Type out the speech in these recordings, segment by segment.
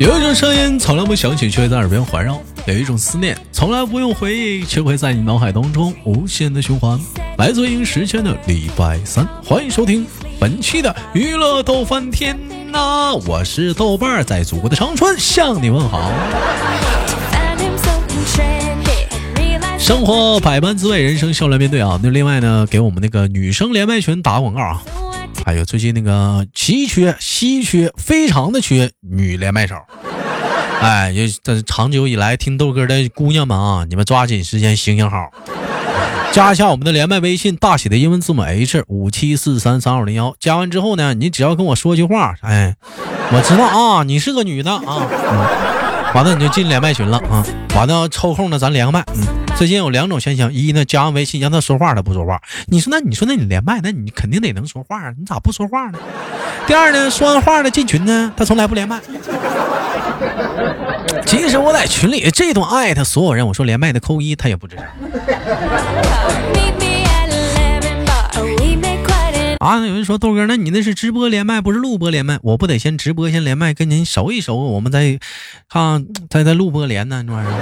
有一种声音从来不响起，却会在耳边环绕；有一种思念从来不用回忆，却会在你脑海当中无限的循环。来自于时间的礼拜三，欢迎收听本期的娱乐逗翻天呐！我是豆瓣，在祖国的长春向你问好。生活百般滋味，人生笑来面对啊！那另外呢，给我们那个女生连麦群打广告啊！还有最近那个奇缺、稀缺、非常的缺女连麦手，哎，也这长久以来听豆哥的姑娘们啊，你们抓紧时间行行好，加一下我们的连麦微信，大写的英文字母 H 五七四三三二零幺。加完之后呢，你只要跟我说句话，哎，我知道啊，你是个女的啊，嗯完了你就进连麦群了啊，完了抽空呢咱连个麦，嗯。最近有两种现象，一呢加完微信让他说话，他不说话。你说那你说那你连麦，那你肯定得能说话啊，你咋不说话呢？第二呢，说完话了进群呢，他从来不连麦。即使我在群里这段艾特所有人，我说连麦的扣一，他也不吱声。啊，有人说豆哥，那你那是直播连麦，不是录播连麦？我不得先直播先连麦，跟您熟一熟，我们再看再再录播连呢，这玩意儿。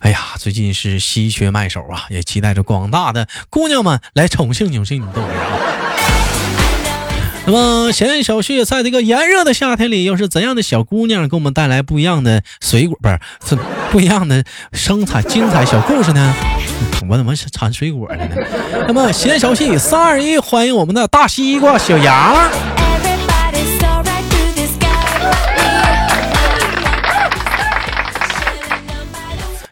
哎呀，最近是稀缺卖手啊，也期待着广大的姑娘们来宠幸宠幸你豆哥啊。那么，闲言小旭在这个炎热的夏天里，又是怎样的小姑娘给我们带来不一样的水果？不是，不一样的生产精彩小故事呢？我怎么是产水果了呢？那么，闲言小旭三二一，欢迎我们的大西瓜小杨。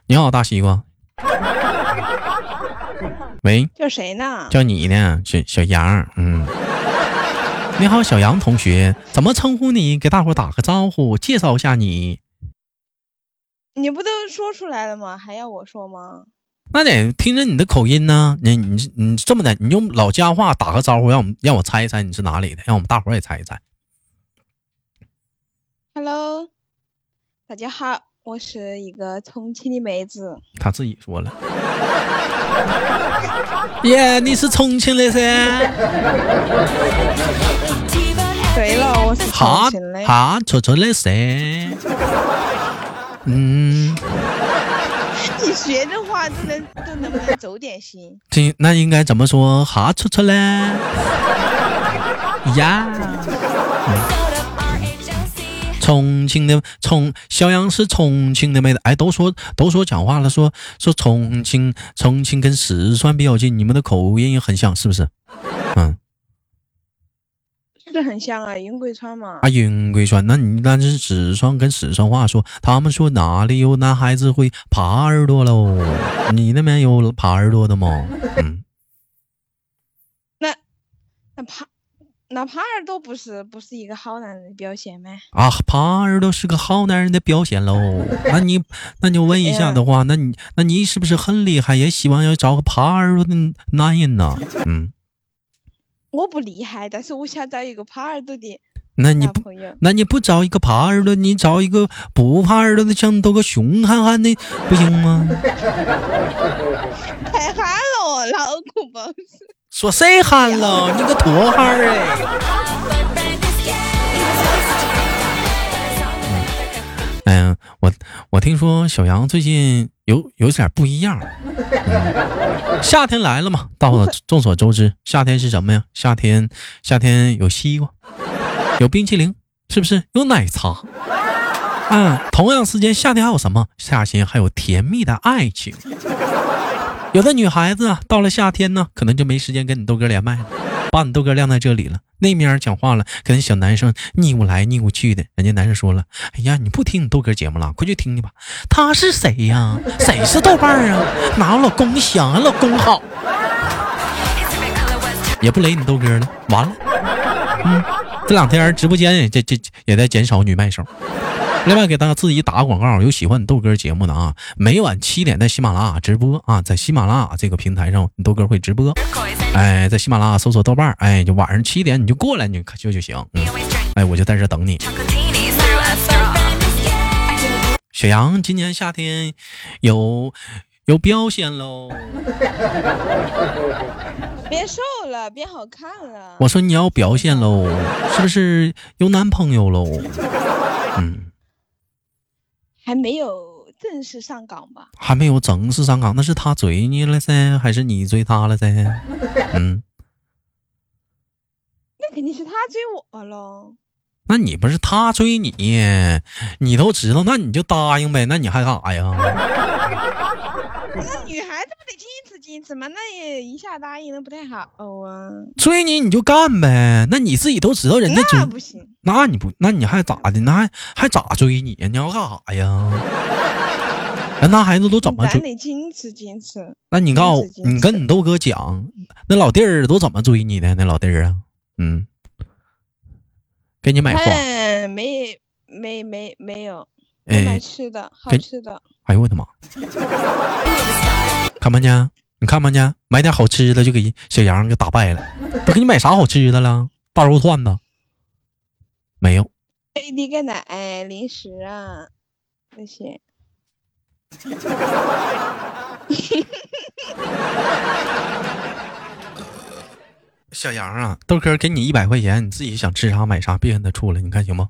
你好，大西瓜。喂，叫谁呢？叫你呢，小小杨。嗯，你好，小杨同学，怎么称呼你？给大伙打个招呼，介绍一下你。你不都说出来了吗？还要我说吗？那得听着你的口音呢。你你你这么的，你用老家话打个招呼，让我们让我猜一猜你是哪里的，让我们大伙也猜一猜。Hello，大家好。我是一个重庆的妹子，他自己说了。耶，你是重庆的噻？对了，我是重庆的。哈，戳戳的噻。嗯。你学的话都能都能不能走点心？这那应该怎么说？哈戳戳嘞？呀。重庆的重小杨是重庆的妹子，哎，都说都说讲话了，说说重庆重庆跟四川比较近，你们的口音也很像，是不是？嗯，是很像啊，云贵川嘛。啊，云贵川，那你那是四川跟四川话说，他们说哪里有男孩子会耙耳朵喽？你那边有耙耳朵的吗？嗯，那那耙。那耙耳朵不是不是一个好男人的表现吗？啊，耙耳朵是个好男人的表现喽。那你那你问一下的话，那你那你是不是很厉害？也希望要找个耙耳朵的男人呢？嗯，我不厉害，但是我想找一个耙耳朵的。那你不那你不找一个耙耳朵，你找一个不耙耳朵的，像多个熊憨憨的，不行吗？太憨了，脑壳不是。说谁憨了？你个拖汉儿哎！哎呀，我我听说小杨最近有有点不一样。夏天来了嘛，到了，众所周知，夏天是什么呀？夏天夏天有西瓜，有冰淇淋，是不是？有奶茶。嗯，同样时间，夏天还有什么？夏天还有甜蜜的爱情。有的女孩子啊，到了夏天呢，可能就没时间跟你豆哥连麦了，把你豆哥晾在这里了。那面讲话了，跟小男生腻咕来腻咕去的。人家男生说了：“哎呀，你不听你豆哥节目了，快去听去吧。”他是谁呀？谁是豆瓣啊？哪有老公想啊？老公好，也不雷你豆哥了。完了，嗯，这两天直播间也这这也在减少女麦手。另外给大家自己打个广告，有喜欢豆哥节目的啊，每晚七点在喜马拉雅直播啊，在喜马拉雅这个平台上，豆哥会直播。哎，在喜马拉雅搜索豆瓣哎，就晚上七点你就过来，你就就行。哎，我就在这等你。小杨今年夏天有有表现喽。别瘦了，变好看了。我说你要表现喽，是不是有男朋友喽？嗯，还没有正式上岗吧？还没有正式上岗，那是他追你了噻，还是你追他了噻？嗯，那肯定是他追我喽。那你不是他追你，你都知道，那你就答应呗，那你还干啥呀？那女孩子不得矜持矜持吗？那也一下答应，那不太好啊。追你你就干呗，那你自己都知道人家追，那不行。那你不，那你还咋的？那还还咋追你呀？你要干啥呀？那男孩子都怎么追？得矜持矜持。那你告诉我，你跟你豆哥讲，那老弟儿都怎么追你的？那老弟儿啊，嗯。给你买花，没没没没有，买吃的，好吃的。哎呦我的妈！看没见？你看没见？买点好吃的就给小杨给打败了。都给你买啥好吃的了？大肉串子？没有。AD 钙奶、零食啊那些。小杨啊，豆哥给你一百块钱，你自己想吃啥买啥，别跟他处了，你看行吗？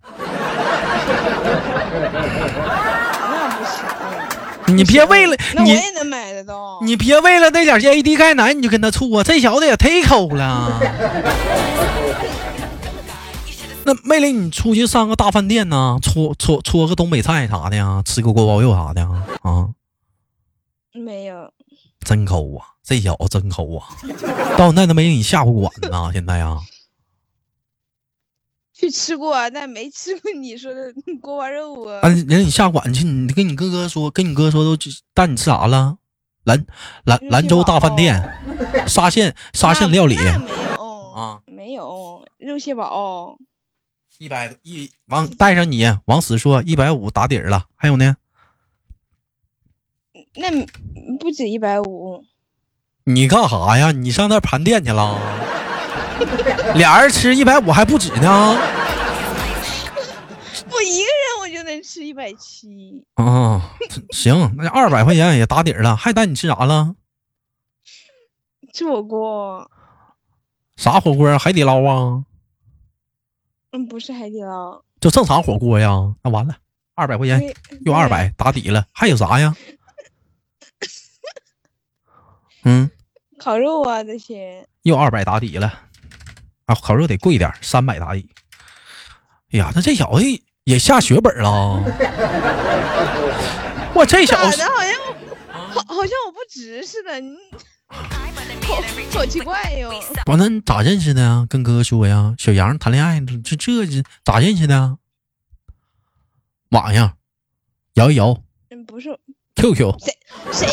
你别为了那我也能买得到。你别为了那点 AD 钙奶你就跟他处啊，这小子也忒抠了。那没领你出去上个大饭店呢，搓搓搓个东北菜啥的呀，吃个锅包肉啥的啊？啊没有。真抠啊！这小子真抠啊！到现在都没给你下过馆呢。现在呀，去吃过，但没吃过你说的 锅包肉啊。啊，人你下馆去，你跟你哥哥说，跟你哥说都带你吃啥了？兰兰兰州大饭店，沙县沙县料理。没有啊，没有肉蟹堡，一百一往带上你往死说一百五打底儿了，还有呢？那不止一百五，你干啥呀？你上那盘店去了？俩人吃一百五还不止呢。我一个人我就能吃一百七。啊，行，那二百块钱也打底了。还带你吃啥了？吃火锅。啥火锅？海底捞啊？嗯，不是海底捞，就正常火锅呀。那完了，二百块钱又二百打底了。还有啥呀？嗯，烤肉啊这些又二百打底了，啊，烤肉得贵点，三百打底。哎呀，那这小子也下血本了。我这小子好像好好像我不值似的，你好好奇怪哟。完了，咋认识的呀？跟哥哥说呀，小杨谈恋爱，这这这咋认识的？网上摇一摇。嗯，不是。QQ。谁谁？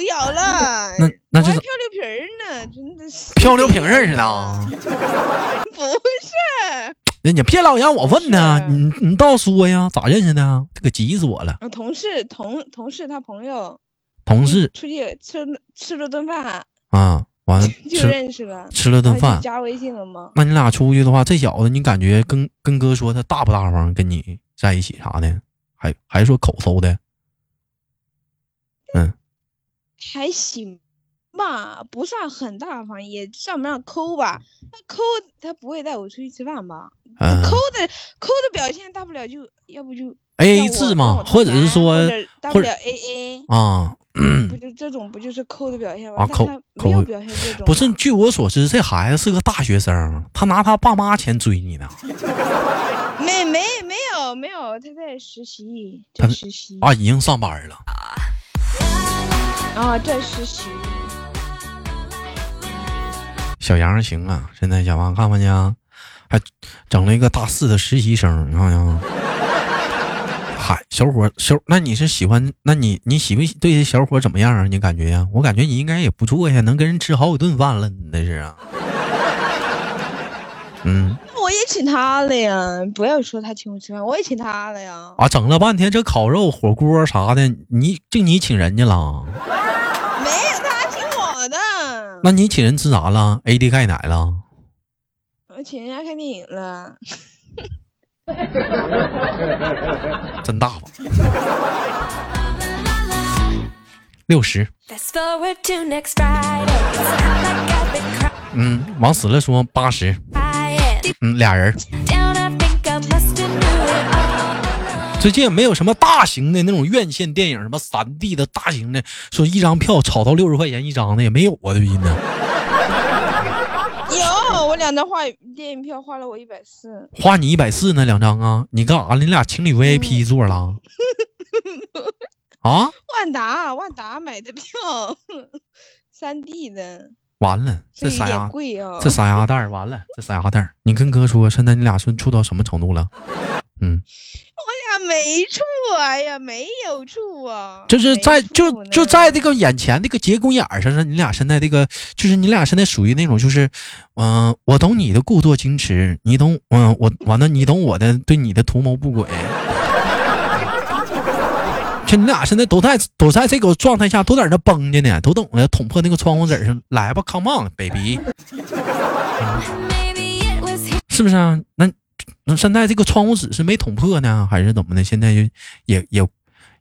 摇摇了，那那是漂流瓶呢，真的是漂流瓶认识的？不是，人家别老让我问呢，你你倒说呀，咋认识的？这可急死我了。同事同同事他朋友，同事出去吃吃了顿饭啊，完了 就认识了，吃了顿饭加微信了吗？那你俩出去的话，这小子你感觉跟跟哥说他大不大方，跟你在一起啥的，还还说口搜的，嗯。还行吧，不算很大方，也算不上抠吧。那抠，他不会带我出去吃饭吧？抠的抠的表现，大不了就要不就 A A 制嘛，或者是说大不了 A A 啊，不就这种不就是抠的表现吗？啊，抠抠表现这种。不是，据我所知，这孩子是个大学生，他拿他爸妈钱追你呢。没没没有没有，他在实习，在实习啊，已经上班了。啊，这实习。小杨行啊，现在小王看看去，还整了一个大四的实习生，你看看。嗨，小伙小，那你是喜欢？那你你喜不喜对这小伙怎么样啊？你感觉呀？我感觉你应该也不错呀，能跟人吃好几顿饭了，你那是啊？嗯。我也请他了呀，不要说他请我吃饭，我也请他了呀。啊，整了半天这烤肉、火锅啥的，你就你请人家了？没有，他请我的。那你请人吃啥了？AD 钙奶了？我请人家看电影了。真大方。六十。嗯，往死了说八十。嗯，俩人。最近也没有什么大型的那种院线电影，什么三 D 的大型的，说一张票炒到六十块钱一张的也没有啊，最近呢。有，我两张画电影票花了我一百四。花你一百四呢？两张啊？你干啥？你俩情侣 VIP 座了？啊？万达，万达买的票，三 D 的。完了，这傻丫贵啊！这傻丫蛋儿完了，这傻丫蛋儿你跟哥说，现在你俩是处到什么程度了？嗯，我俩没处，哎呀，没有处啊，就是在就就在这个眼前这个节骨眼上，你俩现在这个就是你俩现在属于那种就是，嗯，我懂你的故作矜持，你懂，嗯，我完了，你懂我的对你的图谋不轨。就你俩现在都在都在这个状态下，都在那绷着呢，都等着捅破那个窗户纸上来吧，Come on，baby，是不是啊？那那现在这个窗户纸是没捅破呢，还是怎么的？现在就也也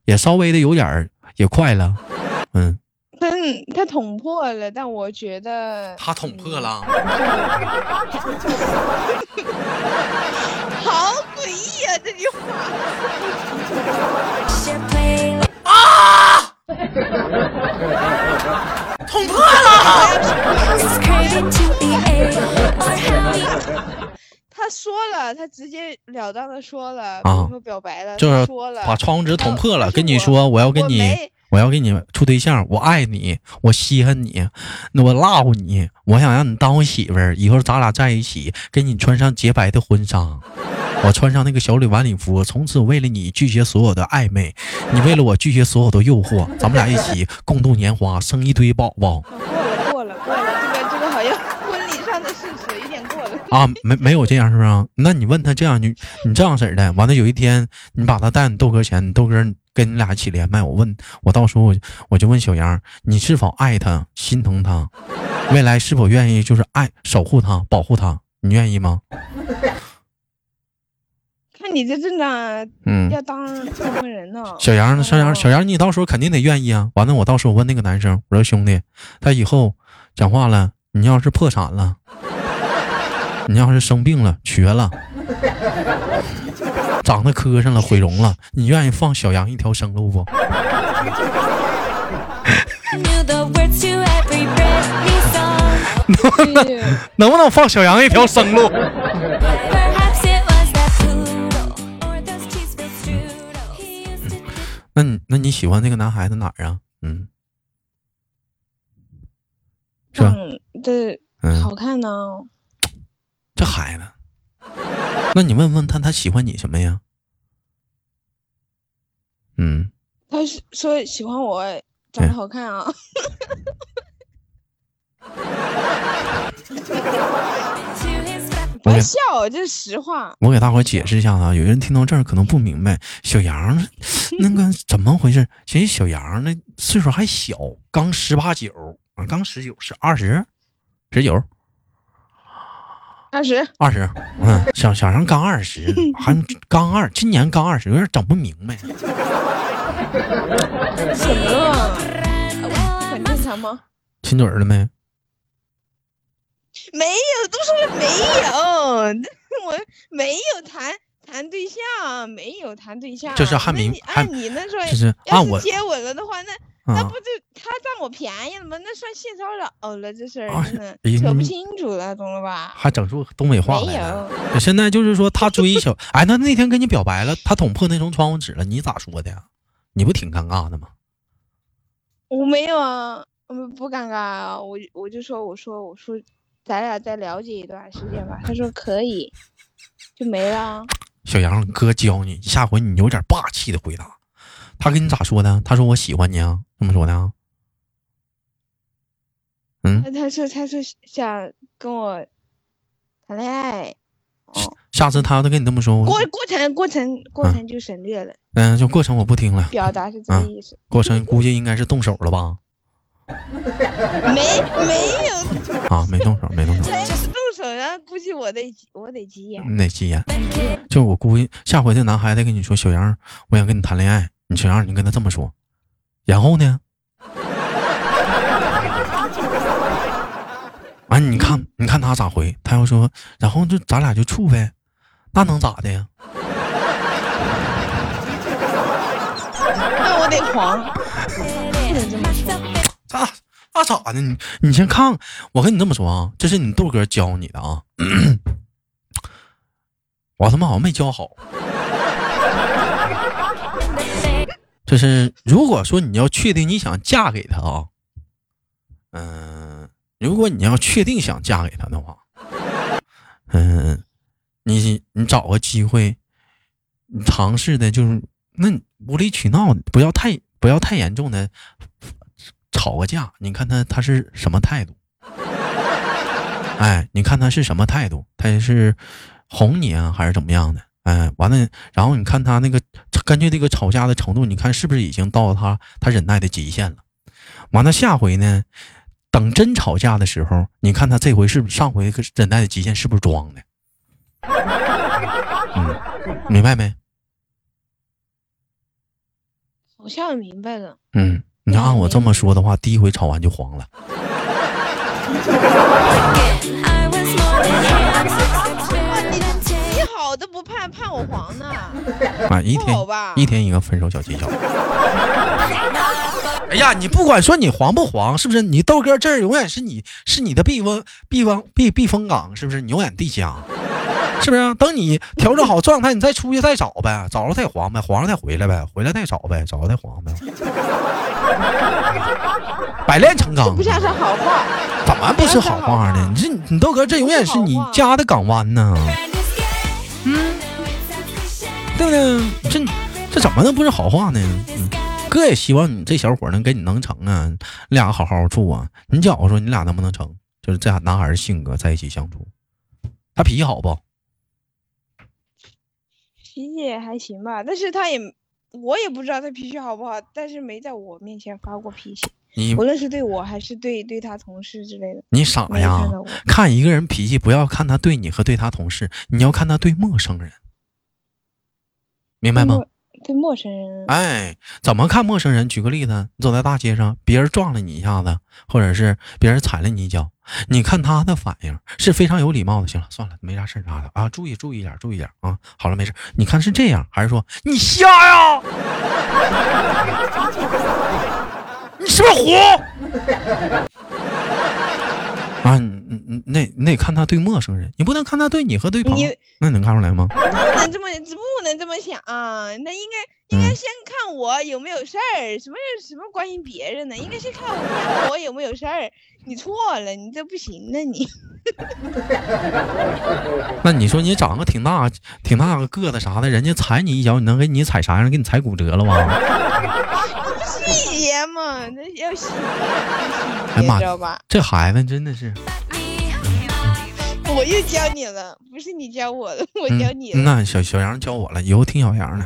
也稍微的有点也快了，嗯。嗯，他捅破了，但我觉得他捅破了，好诡异啊！这句话。啊！捅破了！他说了，他直截了当的说了，啊，说表白了，就是说了，把窗户纸捅破了，跟你说我要跟你。我要跟你处对象，我爱你，我稀罕你，我 love 你，我想让你当我媳妇儿，以后咱俩在一起，给你穿上洁白的婚纱，我穿上那个小礼晚礼服，从此为了你拒绝所有的暧昧，你为了我拒绝所有的诱惑，咱们俩一起共度年华，生一堆宝宝。过了过了过了，这个这个好像婚礼上的事实有点过了啊，没没有这样是不是？那你问他这样，你你这样式的，完了有一天你把他带你豆哥前，豆哥。跟你俩一起连麦，我问我到时候我我就问小杨，你是否爱他、心疼他，未来是否愿意就是爱守护他、保护他？你愿意吗？看你这阵仗，嗯，要当什么人呢？小杨，小杨，小杨，你到时候肯定得愿意啊。完了，我到时候我问那个男生，我说兄弟，他以后讲话了，你要是破产了，你要是生病了、瘸了。长得磕碜了，毁容了，你愿意放小羊一条生路不？能不能放小羊一条生路？那你那你喜欢那个男孩子哪儿啊？嗯，是吧？对好看呢。这孩子。那你问问他，他喜欢你什么呀？嗯，他是说喜欢我长得好看啊。别笑，这是实话。我给大伙解释一下啊，有人听到这儿可能不明白，小杨 那个怎么回事？其实小杨那岁数还小，刚十八九啊，刚十九是二十，十九。二十，二十，嗯，小小杨刚二十，还刚二，今年刚二十，有点整不明白。什么？很正常吗？亲嘴了没？没有，都说了没有，我没有谈谈对象，没有谈对象。就是还没按你那说，就是按我接吻了的话，那。那不就他占我便宜了吗？那算性骚扰了，这事儿真的扯不清楚了，懂了吧？还整出东北话来了。现在就是说他追小，哎，那那天跟你表白了，他捅破那层窗户纸了，你咋说的呀？你不挺尴尬的吗？我没有啊，嗯，不尴尬啊，我我就说，我说我说，咱俩再了解一段时间吧。他说可以，就没了。小杨，哥教你，下回你有点霸气的回答。他跟你咋说的？他说我喜欢你啊，这么说的啊？嗯，他说他说想跟我谈恋爱。哦，下次他要再跟你这么说，过过程过程过程就省略了。嗯，就过程我不听了。表达是这个意思。过程估计应该是动手了吧？没没有啊，没动手，没动手。动手然后估计我得我得急眼。你得急眼。就我估计下回这男孩子跟你说，小杨，我想跟你谈恋爱。你小杨，你跟他这么说，然后呢？完，你看，你看他咋回？他要说，然后就咱俩就处呗，那能咋的呀？那我得黄，不能这么说。咋？那咋的？你你先看，我跟你这么说啊，这是你豆哥教你的啊。我他妈好像没教好。就是如果说你要确定你想嫁给他啊，嗯，如果你要确定想嫁给他的话，嗯，你你找个机会，你尝试的就是那无理取闹，不要太不要太严重的吵个架，你看他他是什么态度？哎，你看他是什么态度？他是。哄你啊，还是怎么样的？哎，完了，然后你看他那个根据这个吵架的程度，你看是不是已经到了他他忍耐的极限了？完了，下回呢，等真吵架的时候，你看他这回是不是上回忍耐的极限是不是装的？嗯，明白没？好像明白了。嗯，你要按我这么说的话，第一回吵完就黄了。你好都不怕怕我黄呢？啊，一天一天一个分手小技巧。哎呀，你不管说你黄不黄，是不是？你豆哥这儿永远是你是你的避风避风避避风港，是不是？你永远地家，是不是？等你调整好状态，你再出去再找呗，找着再黄呗，黄了再回来呗，回来再找呗，找着再黄呗。百炼成钢，不像是好话。怎么不是好话呢？你这你豆哥这永远是你家的港湾呢。嗯，对不对？这这怎么能不是好话呢？嗯，哥也希望你这小伙能跟你能成啊，俩好好处啊。你觉着说你俩能不能成？就是这俩男孩性格在一起相处，他脾气好不？脾气也还行吧，但是他也我也不知道他脾气好不好，但是没在我面前发过脾气。你无论是对我还是对对他同事之类的，你傻呀？看一个人脾气，不要看他对你和对他同事，你要看他对陌生人，明白吗？对陌生人，哎，怎么看陌生人？举个例子，你走在大街上，别人撞了你一下子，或者是别人踩了你一脚，你看他的反应是非常有礼貌的。行了，算了，没啥事啥的啊，注意注意点，注意点啊。好了，没事。你看是这样，还是说你瞎呀？你是不是虎？啊，你你那你得看他对陌生人，你不能看他对你和对朋友，那能看出来吗？不能这么，不能这么想。那应该应该先看我有没有事儿，什么什么关心别人呢？应该先看我我有没有事儿。你错了，你这不行呢，你。那你说你长个挺大挺大个个子啥的，人家踩你一脚，你能给你踩啥样？给你踩骨折了吗？细节嘛，那要细节，知道吧？这孩子真的是。我又教你了，不是你教我的，我教你。那小小杨教我了，以后听小杨的。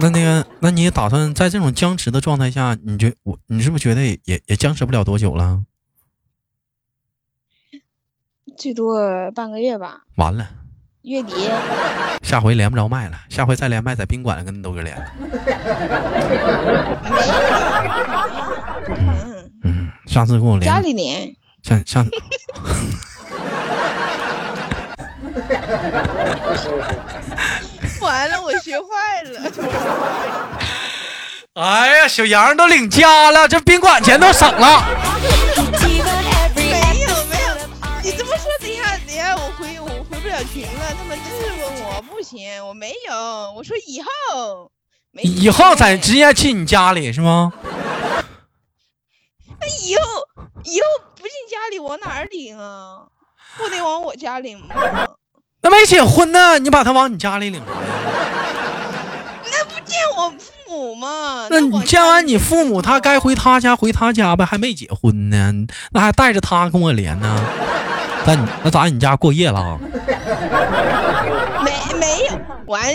那那个，那你打算在这种僵持的状态下，你觉我，你是不是觉得也也僵持不了多久了？最多半个月吧。完了。月底。下回连不着麦了，下回再连麦在宾馆跟豆哥连。嗯 嗯，下次跟我连。家里连。像像。完了，我学坏了。哎呀，小杨都领家了，这宾馆钱都省了。有，我说以后。以后再直接去你家里是吗？那以后以后不进家里往哪儿领啊？不得往我家领吗？那没结婚呢，你把他往你家里领啥呀？那不见我父母吗？那你见完你父母，他该回他家回他家呗，还没结婚呢，那还带着他跟我连呢？那你那咋你家过夜了？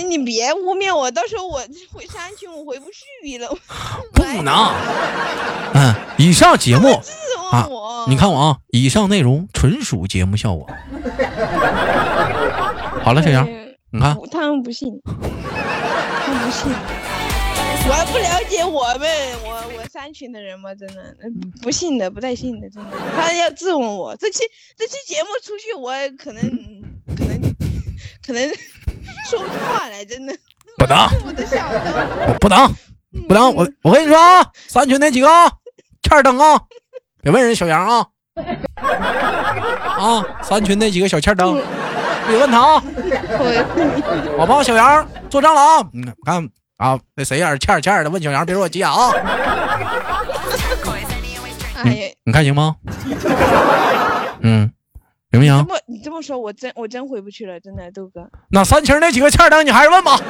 你别污蔑我，到时候我回山区我回不去了。不能。嗯，以上节目啊，你看我啊，以上内容纯属节目效果。好了，小杨，你看，他们不信，他们不信。我还不了解我们，我我三群的人吗？真的，不信的，不带信的，真的。他要质问我，这期这期节目出去，我可能可能可能说不出话来，真的。不能，我不能，不能。我我跟你说啊，三群那几个啊欠灯啊，别问人小杨啊。啊，三群那几个小欠灯，别问他啊。我帮小杨做账了啊。嗯，看啊，那谁呀？欠欠的，问小杨，别说我急眼啊。哎，你看行吗？嗯，行不行？这么你这么说，我真我真回不去了，真的，豆哥。那三清那几个欠灯，你还是问吧。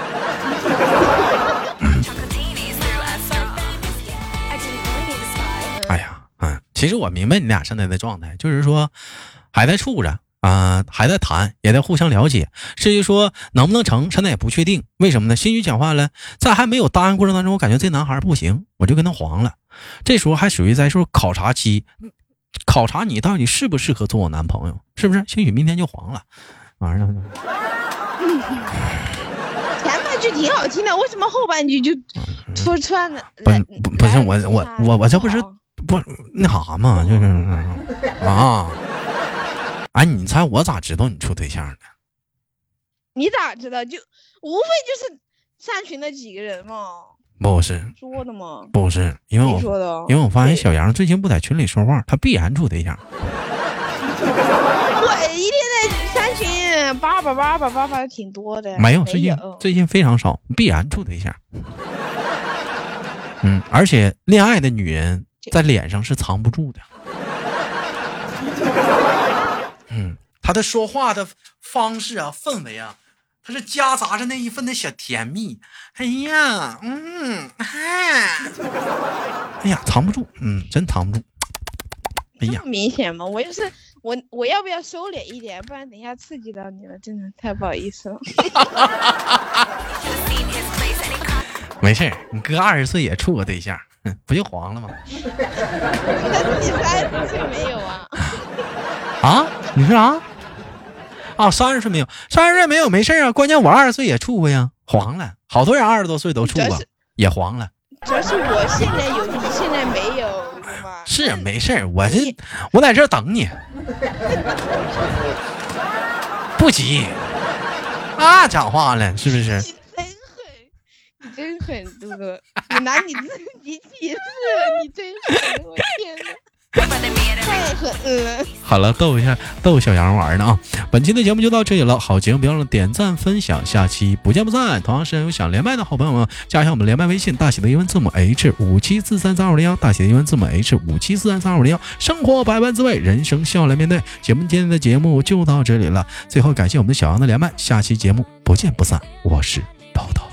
哎呀。嗯其实我明白你俩现在的状态，就是说还在处着啊，还在谈，也在互相了解。至于说能不能成，现在也不确定。为什么呢？心宇讲话了，在还没有答应过程当中，我感觉这男孩不行，我就跟他黄了。这时候还属于在说考察期，考察你到底适不适合做我男朋友，是不是？兴许明天就黄了，完了。前半句挺好听的，为什么后半句就突穿了？不不不是我我我我这不是。不那啥嘛，就是啊，哎，你猜我咋知道你处对象的？你咋知道？就无非就是三群那几个人嘛。不是说的吗？不是，因为我说的，因为我发现小杨最近不在群里说话，他必然处对象。我一天在三群叭叭叭叭叭叭挺多的。没有，最近最近非常少，必然处对象。嗯，而且恋爱的女人。在脸上是藏不住的，嗯，他的说话的方式啊，氛围啊，他是夹杂着那一份的小甜蜜。哎呀，嗯，哎，哎呀，藏不住，嗯，真藏不住。这么明显吗？我就是我，我要不要收敛一点？不然等一下刺激到你了，真的太不好意思了。没事你哥二十岁也处过对象。不就黄了吗？你三十岁没有啊？啊？你说啥？啊，三十岁没有，三十岁没有没事啊。关键我二十岁也处过呀，黄了。好多人二十多岁都处过，也黄了。主要是我现在有，你现在没有，是没事我这我在这等你，不急啊，讲话了是不是？你真狠，你真狠哥，你拿你自己起誓，你真狠！我天哪，太狠了！好了，逗一下，逗小杨玩呢啊！本期的节目就到这里了，好节目别忘了点赞分享，下期不见不散。同样时间有想连麦的好朋友们，加一下我们连麦微信，大写的英文字母 H 五七四三三二五零幺，大写的英文字母 H 五七四三三二五零幺。生活百般滋味，人生笑来面对。节目今天的节目就到这里了，最后感谢我们的小杨的连麦，下期节目不见不散。我是豆豆。